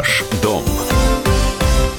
Ваш дом.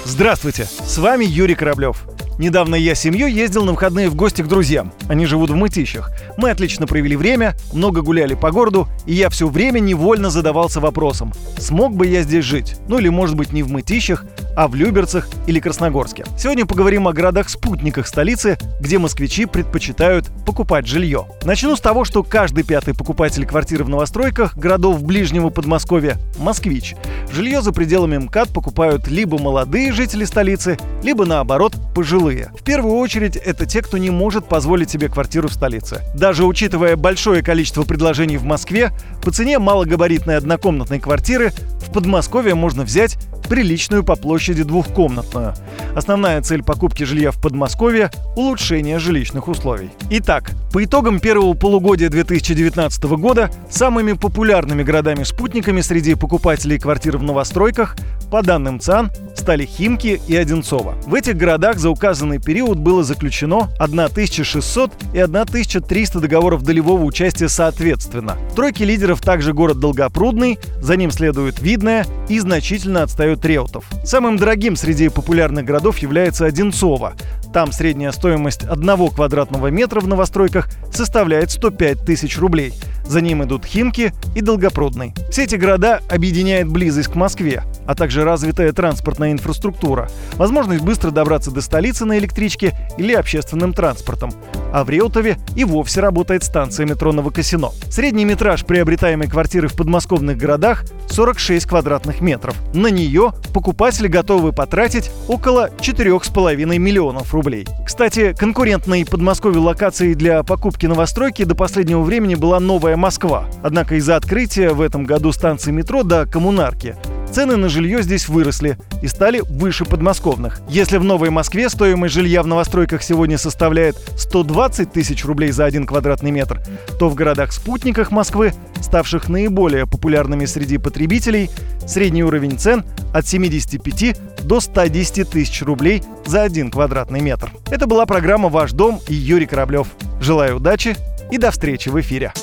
Здравствуйте, с вами Юрий Кораблев. Недавно я с семьей ездил на выходные в гости к друзьям. Они живут в Мытищах. Мы отлично провели время, много гуляли по городу, и я все время невольно задавался вопросом, смог бы я здесь жить? Ну или может быть не в Мытищах, а в Люберцах или Красногорске. Сегодня поговорим о городах-спутниках столицы, где москвичи предпочитают покупать жилье. Начну с того, что каждый пятый покупатель квартиры в новостройках городов ближнего Подмосковья – москвич. Жилье за пределами МКАД покупают либо молодые жители столицы, либо наоборот пожилые. В первую очередь это те, кто не может позволить себе квартиру в столице. Даже учитывая большое количество предложений в Москве, по цене малогабаритной однокомнатной квартиры в Подмосковье можно взять приличную по площади двухкомнатную. Основная цель покупки жилья в Подмосковье – улучшение жилищных условий. Итак, по итогам первого полугодия 2019 года самыми популярными городами-спутниками среди покупателей квартир в новостройках по данным ЦАН, стали Химки и Одинцово. В этих городах за указанный период было заключено 1600 и 1300 договоров долевого участия соответственно. В тройке лидеров также город Долгопрудный, за ним следует Видное и значительно отстает Реутов. Самым дорогим среди популярных городов является Одинцово. Там средняя стоимость одного квадратного метра в новостройках составляет 105 тысяч рублей – за ним идут Химки и Долгопрудный. Все эти города объединяет близость к Москве, а также развитая транспортная инфраструктура, возможность быстро добраться до столицы на электричке или общественным транспортом. А в Реутове и вовсе работает станция метро Новокосино. Средний метраж приобретаемой квартиры в подмосковных городах 46 квадратных метров. На нее покупатели готовы потратить около 4,5 миллионов рублей. Кстати, конкурентной Подмосковью локацией для покупки новостройки до последнего времени была новая Москва. Однако из-за открытия в этом году станции метро до коммунарки цены на жилье здесь выросли и стали выше подмосковных. Если в Новой Москве стоимость жилья в новостройках сегодня составляет 120 тысяч рублей за один квадратный метр, то в городах-спутниках Москвы, ставших наиболее популярными среди потребителей, средний уровень цен от 75 до 110 тысяч рублей за один квадратный метр. Это была программа «Ваш дом» и Юрий Кораблев. Желаю удачи и до встречи в эфире.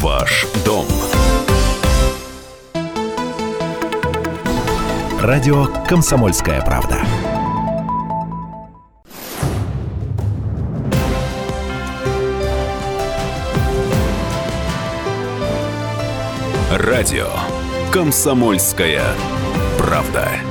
Ваш дом. Радио «Комсомольская правда». Радио «Комсомольская правда».